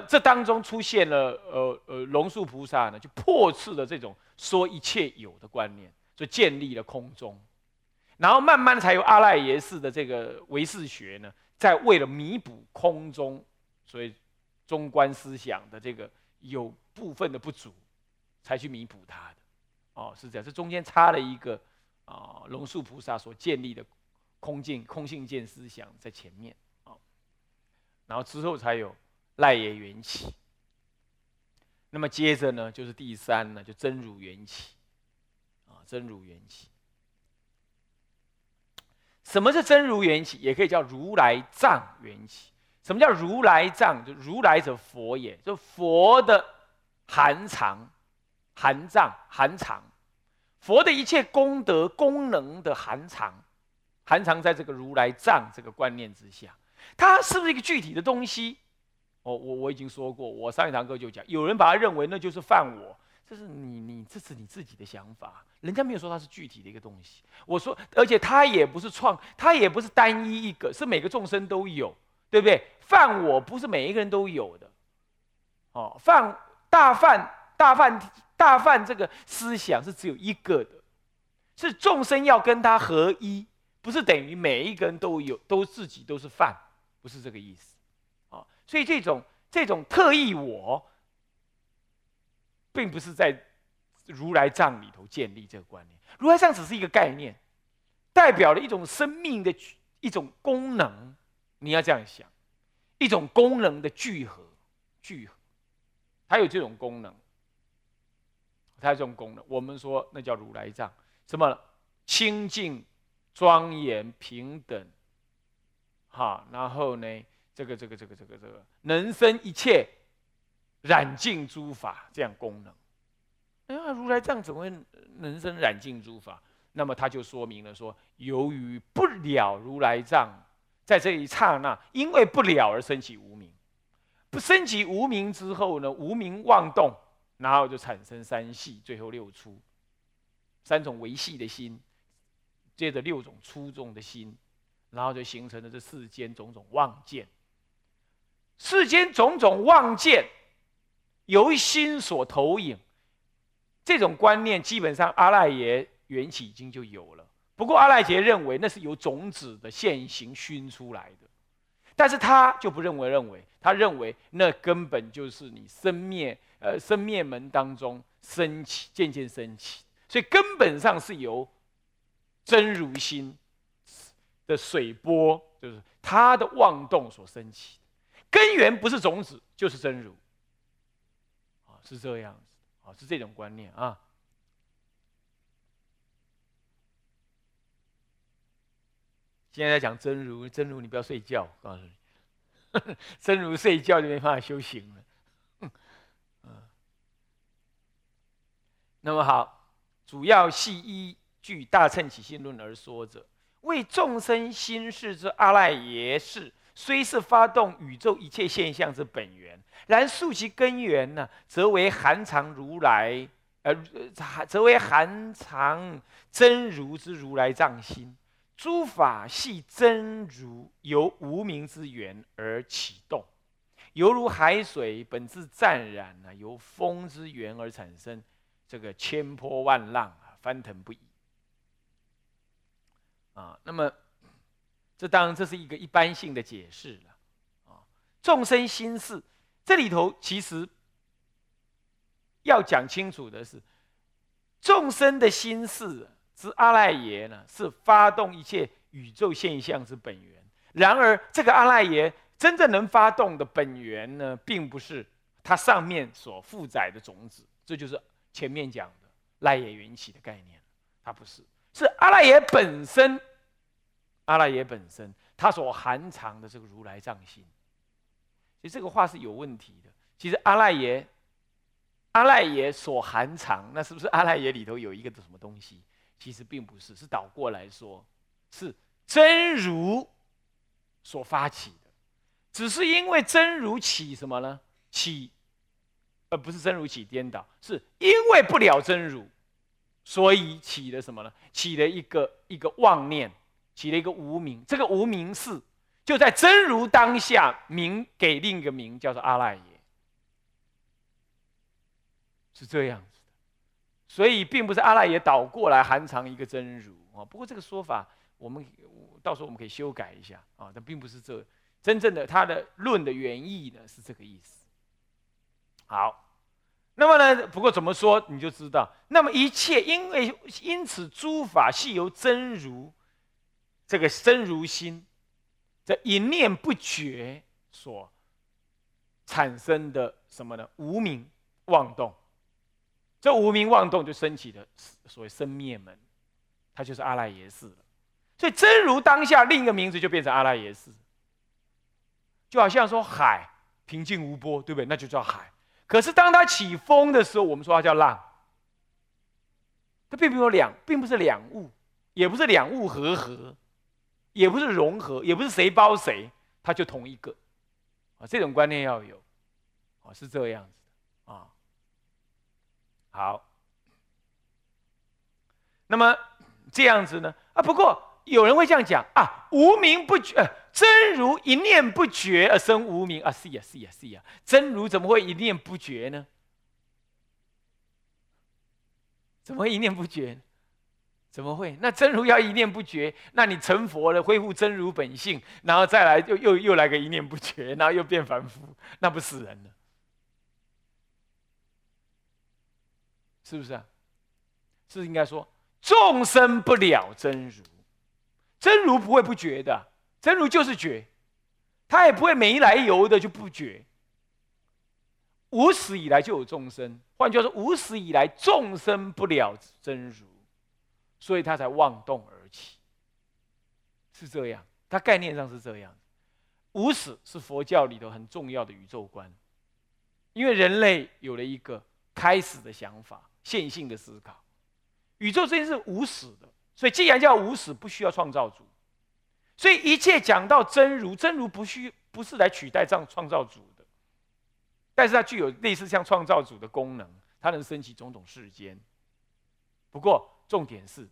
这当中出现了呃呃龙树菩萨呢，就破斥了这种说一切有的观念，就建立了空中，然后慢慢才有阿赖耶识的这个唯识学呢，在为了弥补空中，所以中观思想的这个有部分的不足，才去弥补它的。哦，是这样，这中间插了一个啊龙树菩萨所建立的空境空性见思想在前面啊，然后之后才有。赖也缘起，那么接着呢，就是第三呢，就真如缘起，啊，真如缘起。什么是真如缘起？也可以叫如来藏缘起。什么叫如来藏？就如来者佛也，就佛的含藏、含藏、含藏，佛的一切功德功能的含藏，含藏在这个如来藏这个观念之下。它是不是一个具体的东西？我我我已经说过，我上一堂课就讲，有人把它认为那就是犯我，这是你你这是你自己的想法，人家没有说它是具体的一个东西。我说，而且它也不是创，它也不是单一一个，是每个众生都有，对不对？犯我不是每一个人都有的，哦，犯大犯大犯大犯这个思想是只有一个的，是众生要跟他合一，不是等于每一个人都有，都自己都是犯，不是这个意思。所以这种这种特异我，并不是在如来藏里头建立这个观念。如来藏只是一个概念，代表了一种生命的一种功能。你要这样想，一种功能的聚合，聚合，它有这种功能，它有这种功能。我们说那叫如来藏，什么清净、庄严、平等，哈，然后呢？这个这个这个这个这个能生一切染净诸法这样功能，哎呀，如来藏怎么会能生染净诸法？那么他就说明了说，由于不了如来藏，在这一刹那，因为不了而升起无名，不升起无名之后呢，无名妄动，然后就产生三系，最后六出，三种维系的心，接着六种出众的心，然后就形成了这世间种种妄见。世间种种妄见，由心所投影，这种观念基本上阿赖耶缘起已经就有了。不过阿赖耶认为那是由种子的现行熏出来的，但是他就不认为，认为他认为那根本就是你生灭呃生灭门当中升起渐渐升起，所以根本上是由真如心的水波，就是它的妄动所升起。根源不是种子，就是真如，啊，是这样子，啊，是这种观念啊。现在在讲真如，真如你不要睡觉，告诉你，真如睡觉就没办法修行了。那么好，主要系依据《大乘起信论》而说者，为众生心事之阿赖耶识。虽是发动宇宙一切现象之本源，然溯其根源呢，则为含藏如来，呃，则为含藏真如之如来藏心。诸法系真如由无名之源而启动，犹如海水本自湛然呢，由风之源而产生，这个千波万浪啊，翻腾不已。啊，那么。这当然，这是一个一般性的解释了，啊，众生心事这里头其实要讲清楚的是，众生的心事之阿赖耶呢，是发动一切宇宙现象之本源。然而，这个阿赖耶真正能发动的本源呢，并不是它上面所负载的种子，这就是前面讲的赖耶缘起的概念，它不是，是阿赖耶本身。阿赖耶本身，它所含藏的这个如来藏心，其实这个话是有问题的。其实阿赖耶，阿赖耶所含藏，那是不是阿赖耶里头有一个什么东西？其实并不是，是倒过来说，是真如所发起的。只是因为真如起什么呢？起，而不是真如起颠倒，是因为不了真如，所以起了什么呢？起了一个一个妄念。起了一个无名，这个无名是就在真如当下名给另一个名，叫做阿赖耶。是这样子的。所以并不是阿赖耶倒过来含藏一个真如啊。不过这个说法，我们到时候我们可以修改一下啊。但并不是这真正的他的论的原意呢，是这个意思。好，那么呢，不过怎么说你就知道。那么一切因为因此诸法系由真如这个真如心，这一念不绝所产生的什么呢？无名妄动。这无名妄动就升起的所谓生灭门，它就是阿赖耶识了。所以真如当下另一个名字就变成阿赖耶识，就好像说海平静无波，对不对？那就叫海。可是当它起风的时候，我们说它叫浪。它并没有两，并不是两物，也不是两物合合，也不是融合，也不是谁包谁，它就同一个。啊，这种观念要有，啊，是这样子的啊。好，那么这样子呢？啊，不过有人会这样讲啊，无名不绝，真如一念不觉而生无名啊，是呀，是呀，是呀，真如怎么会一念不觉呢？怎么会一念不绝？怎么会？那真如要一念不绝，那你成佛了，恢复真如本性，然后再来又又又来个一念不绝，然后又变凡夫，那不死人了？是不是啊？是应该说众生不了真如，真如不会不觉的，真如就是觉，他也不会没来由的就不觉。无始以来就有众生，换句话说，无始以来众生不了真如，所以他才妄动而起。是这样，他概念上是这样。无始是佛教里头很重要的宇宙观，因为人类有了一个开始的想法。线性的思考，宇宙这件事无始的，所以既然叫无始，不需要创造主，所以一切讲到真如，真如不需不是来取代这样创造主的，但是它具有类似像创造主的功能，它能升起种种世间。不过重点是，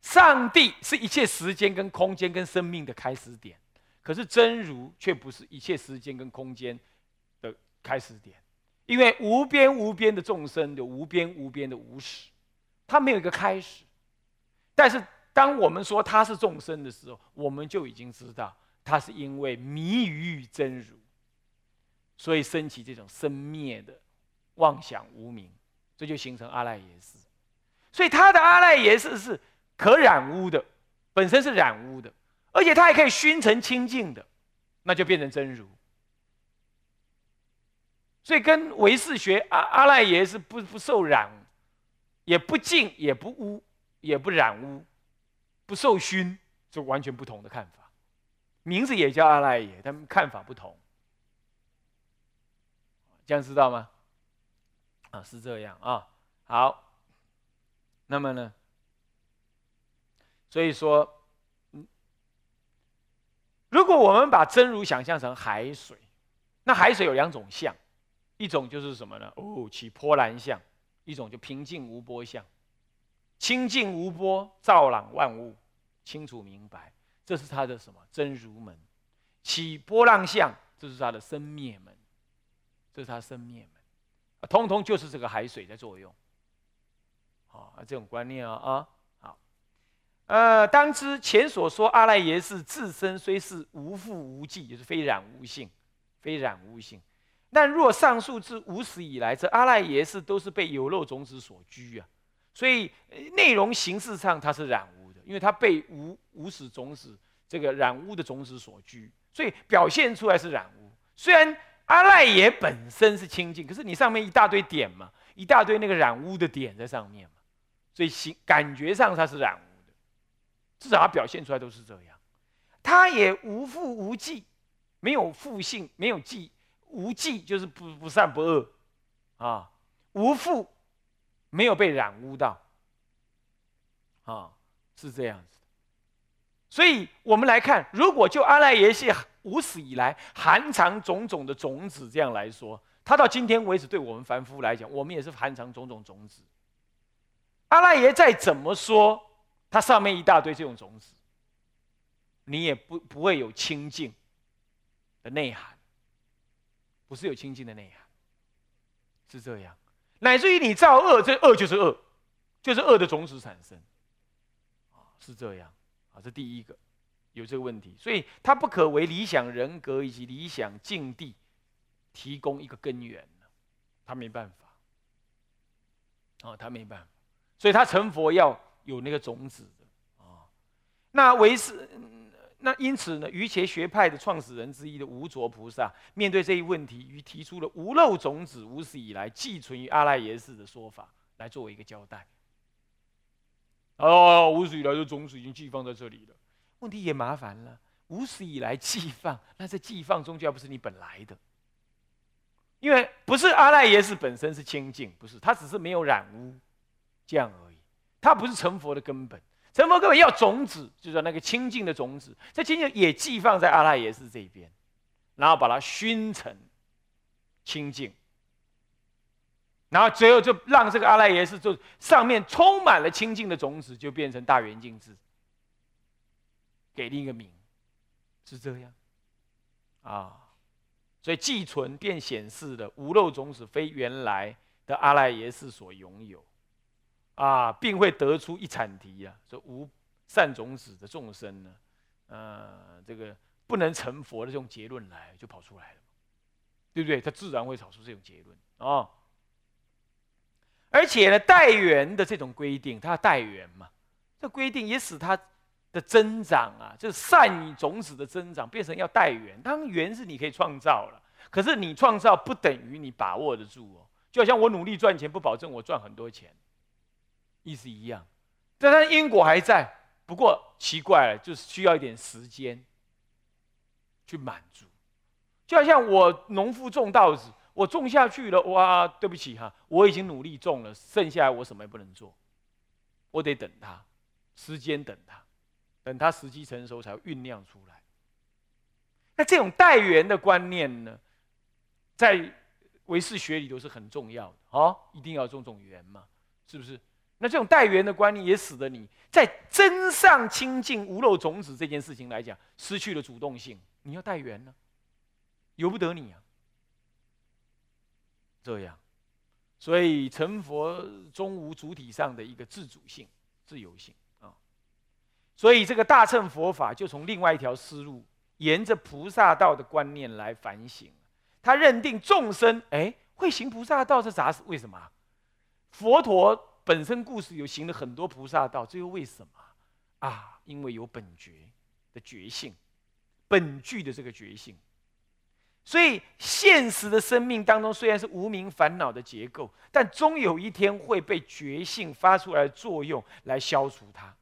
上帝是一切时间跟空间跟生命的开始点，可是真如却不是一切时间跟空间的开始点。因为无边无边的众生有无边无边的无始，它没有一个开始。但是当我们说它是众生的时候，我们就已经知道，它是因为迷于真如，所以升起这种生灭的妄想无明，这就形成阿赖耶识。所以他的阿赖耶识是可染污的，本身是染污的，而且它还可以熏成清净的，那就变成真如。所以跟唯识学阿阿赖耶是不不受染，也不净也不污也不染污，不受熏，是完全不同的看法。名字也叫阿赖耶，他们看法不同。这样知道吗？啊，是这样啊。好，那么呢？所以说，嗯，如果我们把真如想象成海水，那海水有两种相。一种就是什么呢？哦，起波澜相；一种就平静无波相。清净无波，照朗万物，清楚明白，这是他的什么真如门。起波浪相，这是他的生灭门，这是他生灭门，通通就是这个海水在作用。啊，这种观念啊啊，好。呃，当知前所说阿赖耶是自身虽是无复无际，就是非染无性，非染无性。但若上述至无始以来，这阿赖耶识都是被有漏种子所居啊，所以内容形式上它是染污的，因为它被无无始种子这个染污的种子所居，所以表现出来是染污。虽然阿赖耶本身是清净，可是你上面一大堆点嘛，一大堆那个染污的点在上面嘛，所以形感觉上它是染污的，至少它表现出来都是这样。它也无复无记，没有复性，没有记。无忌就是不不善不恶，啊，无负没有被染污到，啊，是这样子。所以我们来看，如果就阿赖耶系无始以来含藏种种的种子这样来说，它到今天为止，对我们凡夫来讲，我们也是含藏种种种子。阿赖耶再怎么说，它上面一大堆这种种子，你也不不会有清净的内涵。不是有清净的内涵，是这样，乃至于你造恶，这恶就是恶，就是恶的种子产生，是这样，啊，这第一个有这个问题，所以他不可为理想人格以及理想境地提供一个根源。他没办法，啊，他没办法，所以他成佛要有那个种子的，啊，那为是。那因此呢，瑜伽学派的创始人之一的无着菩萨，面对这一问题，于提出了无漏种子无始以来寄存于阿赖耶识的说法，来作为一个交代。哦，无始以来的种子已经寄放在这里了，问题也麻烦了。无始以来寄放，那这寄放终究不是你本来的，因为不是阿赖耶识本身是清净，不是，它只是没有染污，这样而已，它不是成佛的根本。成佛根本要种子，就是那个清净的种子，这清净也寄放在阿赖耶识这边，然后把它熏成清净，然后最后就让这个阿赖耶识就上面充满了清净的种子，就变成大圆镜智，给另一个名，是这样啊，所以寄存便显示的无漏种子非原来的阿赖耶识所拥有。啊，并会得出一产题啊，说无善种子的众生呢，呃，这个不能成佛的这种结论来，就跑出来了，对不对？他自然会找出这种结论啊。而且呢，代缘的这种规定，他代缘嘛，这规定也使他的增长啊，就是善种子的增长变成要带缘。当缘是你可以创造了，可是你创造不等于你把握得住哦。就好像我努力赚钱，不保证我赚很多钱。意思一样，但它因果还在。不过奇怪了，就是需要一点时间去满足。就好像我农夫种稻子，我种下去了，哇，对不起哈，我已经努力种了，剩下来我什么也不能做，我得等它，时间等它，等它时机成熟才酝酿出来。那这种代缘的观念呢，在唯识学里头是很重要的哦，一定要种种缘嘛，是不是？那这种代缘的观念，也使得你在真上清净无漏种子这件事情来讲，失去了主动性。你要代缘呢，由不得你啊。这样，所以成佛终无主体上的一个自主性、自由性。所以这个大乘佛法就从另外一条思路，沿着菩萨道的观念来反省。他认定众生哎会行菩萨道是啥事？为什么？佛陀。本身故事有行了很多菩萨道，这又为什么啊？因为有本觉的觉性，本具的这个觉性，所以现实的生命当中虽然是无名烦恼的结构，但终有一天会被觉性发出来的作用来消除它。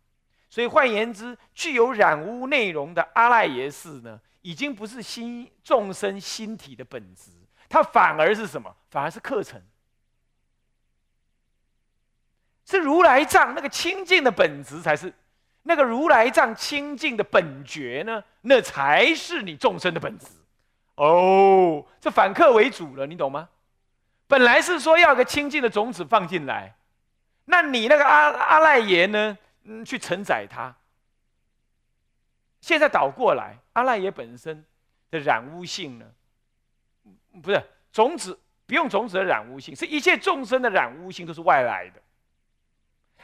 所以换言之，具有染污内容的阿赖耶识呢，已经不是心众生心体的本质，它反而是什么？反而是课程。是如来藏那个清净的本质才是，那个如来藏清净的本觉呢？那才是你众生的本质。哦，这反客为主了，你懂吗？本来是说要个清净的种子放进来，那你那个阿阿赖耶呢？嗯，去承载它。现在倒过来，阿赖耶本身的染污性呢？不是种子，不用种子的染污性，是一切众生的染污性都是外来的。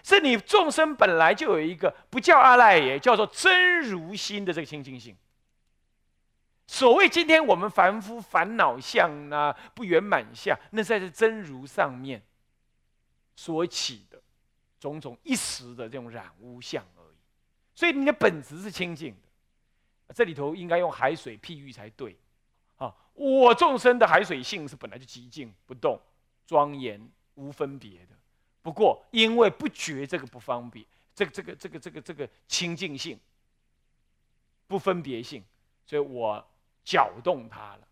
是你众生本来就有一个不叫阿赖耶，叫做真如心的这个清净性。所谓今天我们凡夫烦恼相啊、不圆满相，那在这真如上面所起的种种一时的这种染污相而已。所以你的本质是清净的。这里头应该用海水譬喻才对。啊，我众生的海水性是本来就极静不动、庄严无分别的。不过，因为不觉这个不方便，这个这个这个这个这个清净性、不分别性，所以我搅动它了。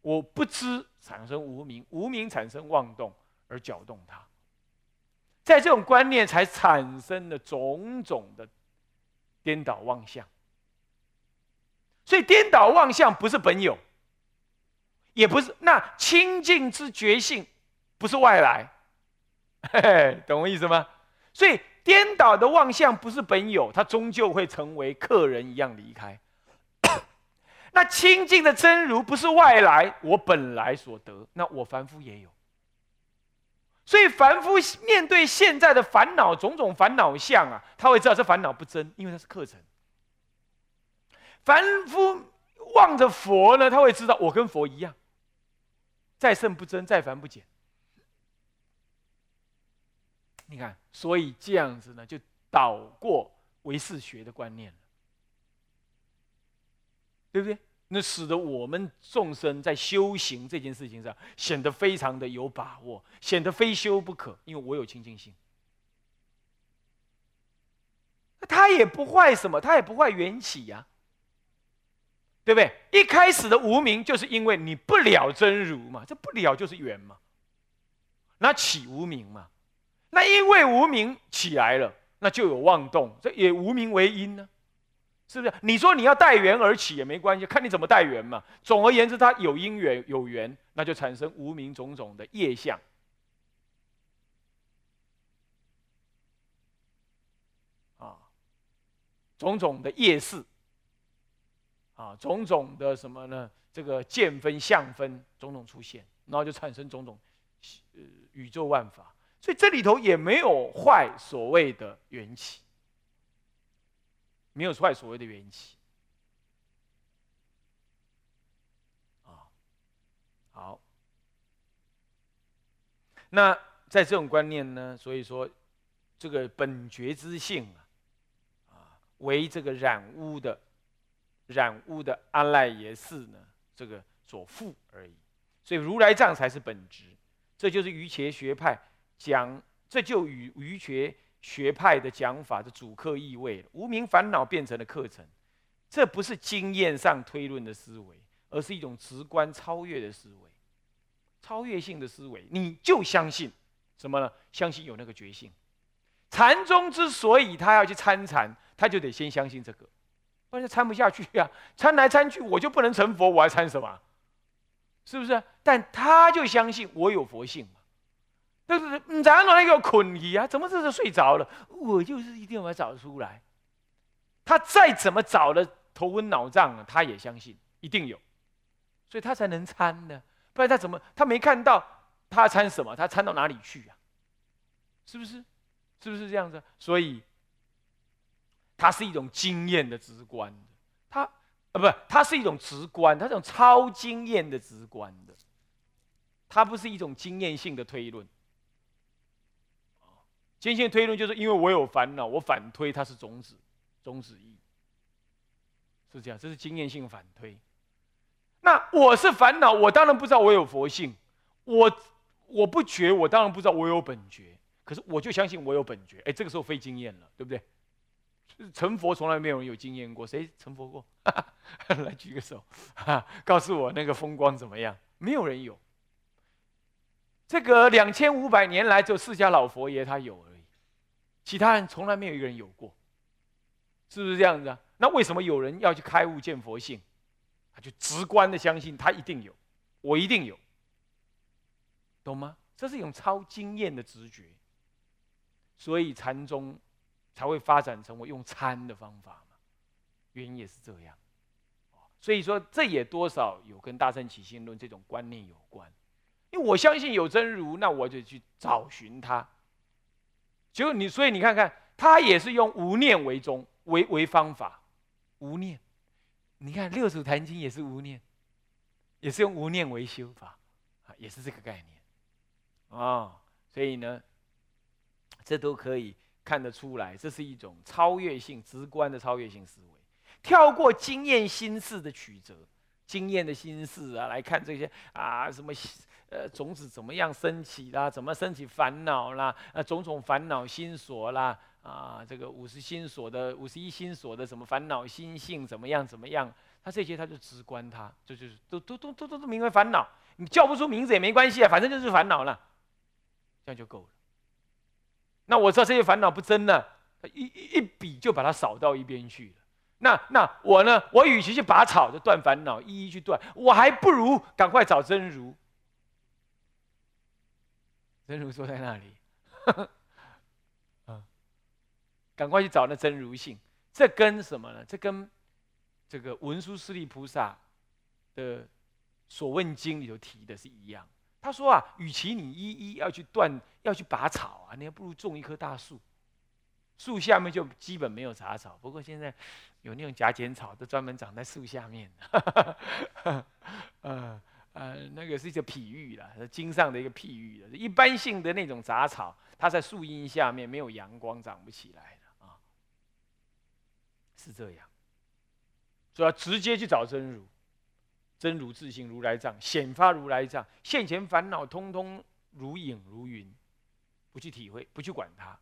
我不知产生无名，无名产生妄动而搅动它，在这种观念才产生了种种的颠倒妄想。所以颠倒妄想不是本有，也不是那清净之觉性，不是外来。嘿嘿，懂我意思吗？所以颠倒的妄想不是本有，它终究会成为客人一样离开。那清净的真如不是外来，我本来所得，那我凡夫也有。所以凡夫面对现在的烦恼种种烦恼相啊，他会知道这烦恼不真，因为它是课程。凡夫望着佛呢，他会知道我跟佛一样，再胜不增，再凡不减。你看，所以这样子呢，就倒过唯识学的观念了，对不对？那使得我们众生在修行这件事情上显得非常的有把握，显得非修不可，因为我有清净心。他也不坏什么，他也不坏缘起呀，对不对？一开始的无名就是因为你不了真如嘛，这不了就是缘嘛，那起无名嘛，那因为无名起来了，那就有妄动，这也无名为因呢。是不是？你说你要带缘而起也没关系，看你怎么带缘嘛。总而言之，它有因缘有缘，那就产生无名种种的业相啊，种种的业事啊，种种的什么呢？这个见分相分种种出现，然后就产生种种呃宇宙万法。所以这里头也没有坏所谓的缘起。没有坏所谓的缘起啊，好，那在这种观念呢，所以说这个本觉之性啊，啊，为这个染污的染污的阿赖耶识呢，这个所附而已。所以如来藏才是本质，这就是瑜伽学派讲，这就与瑜伽。学派的讲法的主客意味，无名烦恼变成了课程，这不是经验上推论的思维，而是一种直观超越的思维，超越性的思维，你就相信什么呢？相信有那个觉性。禅宗之所以他要去参禅，他就得先相信这个，不然参不下去呀。参来参去，我就不能成佛，我还参什么？是不是？但他就相信我有佛性嘛。就是你咋弄那个困意啊？怎么这是睡着了？我就是一定要把它找出来。他再怎么找的头昏脑胀啊，他也相信一定有，所以他才能参呢。不然他怎么他没看到他参什么？他参到哪里去啊？是不是？是不是这样子？所以，它是一种经验的直观的。它啊，不，它是一种直观，它这种超经验的直观的。它不是一种经验性的推论。经验推论就是因为我有烦恼，我反推它是种子，种子义，是这样，这是经验性反推。那我是烦恼，我当然不知道我有佛性，我我不觉，我当然不知道我有本觉，可是我就相信我有本觉，哎，这个时候非经验了，对不对？成佛从来没有人有经验过，谁成佛过？来举个手，告诉我那个风光怎么样？没有人有。这个两千五百年来，只有释迦老佛爷他有。其他人从来没有一个人有过，是不是这样子啊？那为什么有人要去开悟见佛性？他就直观的相信他一定有，我一定有，懂吗？这是一种超经验的直觉，所以禅宗才会发展成为用参的方法嘛，原因也是这样。所以说这也多少有跟大乘起心论这种观念有关，因为我相信有真如，那我就去找寻它。就你，所以你看看，他也是用无念为宗为为方法，无念。你看六祖坛经也是无念，也是用无念为修法，啊，也是这个概念，啊，所以呢，这都可以看得出来，这是一种超越性、直观的超越性思维，跳过经验心事的曲折，经验的心事啊，来看这些啊什么。呃，种子怎么样升起啦？怎么升起烦恼啦？呃，种种烦恼心所啦，啊，这个五十心所的五十一心所的什么烦恼心性怎么样？怎么样？他这些他就直观，他就是都都都都都都名为烦恼。你叫不出名字也没关系啊，反正就是烦恼了，这样就够了。那我知道这些烦恼不真呢，一一笔就把它扫到一边去了。那那我呢？我与其去拔草就断烦恼，一一去断，我还不如赶快找真如。真如坐在那里，啊，赶快去找那真如性。这跟什么呢？这跟这个文殊师利菩萨的所问经里头提的是一样。他说啊，与其你一一要去断，要去拔草啊，你还不如种一棵大树。树下面就基本没有杂草，不过现在有那种夹剪草，都专门长在树下面。呃呃，那个是一个譬喻了，经上的一个譬喻一般性的那种杂草，它在树荫下面没有阳光，长不起来的啊。是这样，所以要直接去找真如。真如自性，如来藏显发如来藏，现前烦恼通通如影如云，不去体会，不去管它，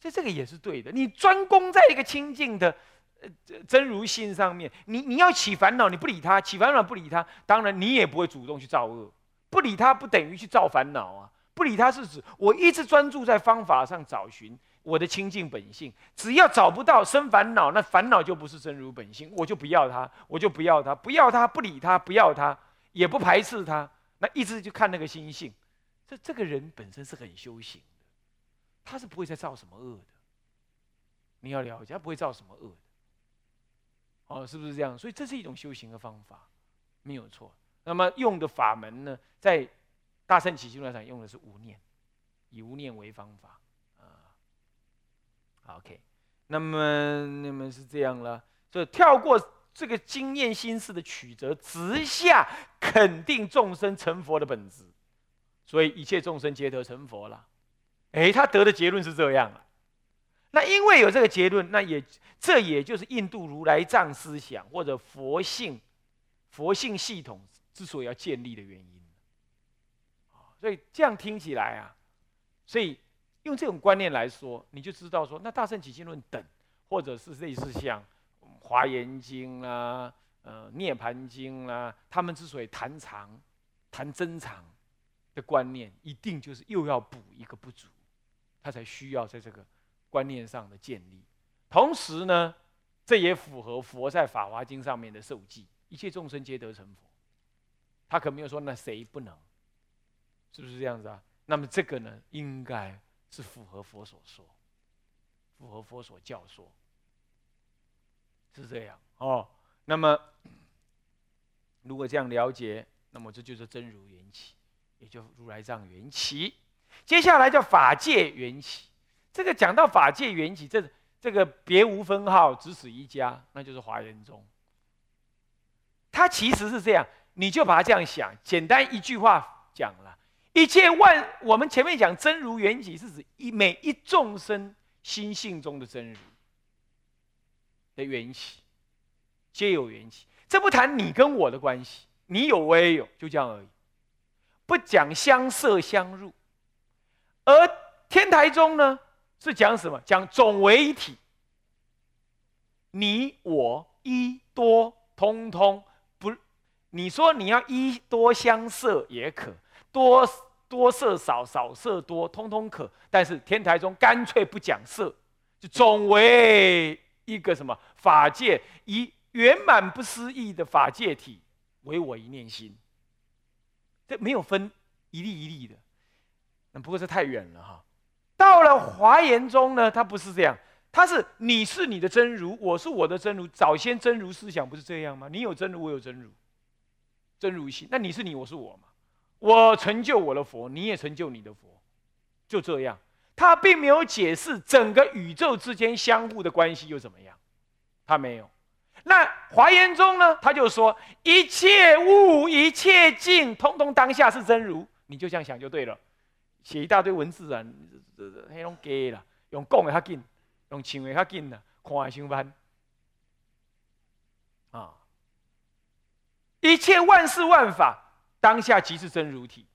所以这个也是对的。你专攻在一个清净的呃真如心上面，你你要起烦恼，你不理他，起烦恼不理他，当然你也不会主动去造恶。不理他不等于去造烦恼啊，不理他是指我一直专注在方法上找寻。我的清净本性，只要找不到生烦恼，那烦恼就不是真如本性，我就不要它，我就不要它，不要它，不理它，不要它，也不排斥它，那一直就看那个心性。这这个人本身是很修行，他是不会再造什么恶的。你要了解，他不会造什么恶的。哦，是不是这样？所以这是一种修行的方法，没有错。那么用的法门呢，在大圣起心论上用的是无念，以无念为方法啊。OK，那么那么是这样了，就跳过这个经验心事的曲折，直下肯定众生成佛的本质，所以一切众生皆得成佛了。哎，他得的结论是这样啊。那因为有这个结论，那也这也就是印度如来藏思想或者佛性佛性系统之所以要建立的原因。所以这样听起来啊，所以。用这种观念来说，你就知道说，那《大圣起心论》等，或者是类似像《华严经》啦、呃《涅盘经》啦，他们之所以谈长、谈真长的观念，一定就是又要补一个不足，他才需要在这个观念上的建立。同时呢，这也符合佛在《法华经》上面的受记：一切众生皆得成佛。他可没有说那谁不能，是不是这样子啊？那么这个呢，应该。是符合佛所说，符合佛所教说，是这样哦。那么，如果这样了解，那么这就是真如缘起，也就如来藏缘起。接下来叫法界缘起。这个讲到法界缘起，这这个别无分号，只此一家，那就是华严宗。它其实是这样，你就把它这样想，简单一句话讲了。一切万，我们前面讲真如缘起，是指一每一众生心性中的真如的缘起，皆有缘起。这不谈你跟我的关系，你有我也有，就这样而已。不讲相摄相入，而天台宗呢是讲什么？讲总为一体，你我一多通通不，你说你要一多相色也可。多多色少少色多，通通可。但是天台宗干脆不讲色，就总为一个什么法界，以圆满不思议的法界体为我一念心。这没有分一粒一粒的，那不过是太远了哈。到了华严中呢，它不是这样，它是你是你的真如，我是我的真如。早先真如思想不是这样吗？你有真如，我有真如，真如心。那你是你，我是我嘛？我成就我的佛，你也成就你的佛，就这样。他并没有解释整个宇宙之间相互的关系又怎么样，他没有。那华严中呢？他就说一切物、一切境，通通当下是真如。你就这样想就对了。写一大堆文字啊，这这黑龙给了，用讲的较紧，用唱的较紧的，看的上慢。啊，一切万事万法。当下即是真如体，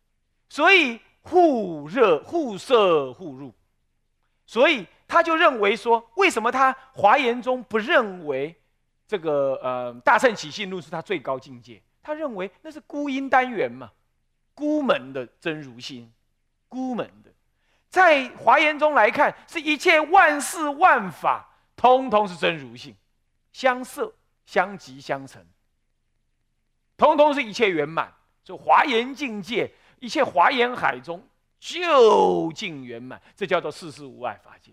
所以互热互摄互入，所以他就认为说，为什么他华严中不认为这个呃大乘起信论是他最高境界？他认为那是孤因单元嘛，孤门的真如心，孤门的，在华严中来看，是一切万事万法通通是真如性，相摄相即相成，通通是一切圆满。就华严境界，一切华严海中究竟圆满，这叫做世事无碍法界。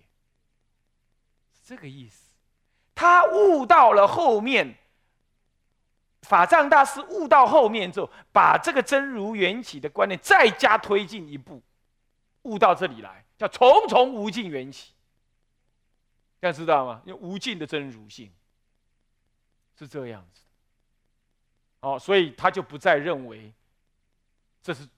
这个意思，他悟到了后面法藏大师悟到后面之后，把这个真如缘起的观念再加推进一步，悟到这里来，叫重重无尽缘起。大家知道吗？因为无尽的真如性是这样子。哦，所以他就不再认为这是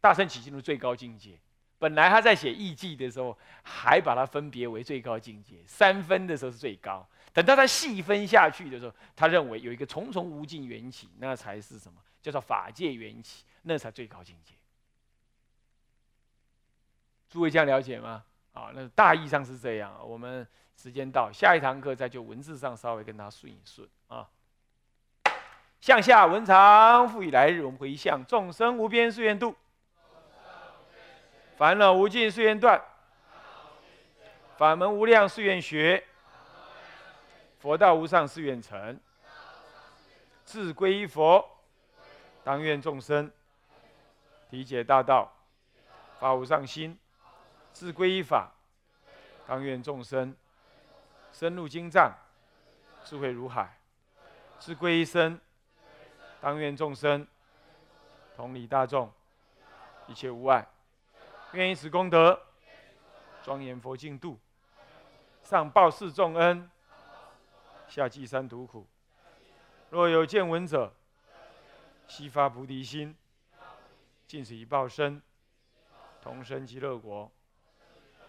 大圣起心的最高境界。本来他在写艺记的时候，还把它分别为最高境界，三分的时候是最高。等到他细分下去的时候，他认为有一个重重无尽缘起，那才是什么？叫做法界缘起，那才最高境界。诸位这样了解吗？啊，那大意上是这样。我们时间到，下一堂课再就文字上稍微跟他顺一顺啊。向下文长，复以来日，我们回向众生无边誓愿度，烦恼无尽誓愿断，法门无量誓愿学。佛道无上誓愿成，自归依佛，当愿众生理解大道，发无上心；自归依法，当愿众生深入经藏，智慧如海；自归依身，当愿众生同理大众，一切无碍。愿以此功德，庄严佛净土，上报四重恩。下济三途苦，若有见闻者，悉发菩提心，尽此一报身，同生极乐国。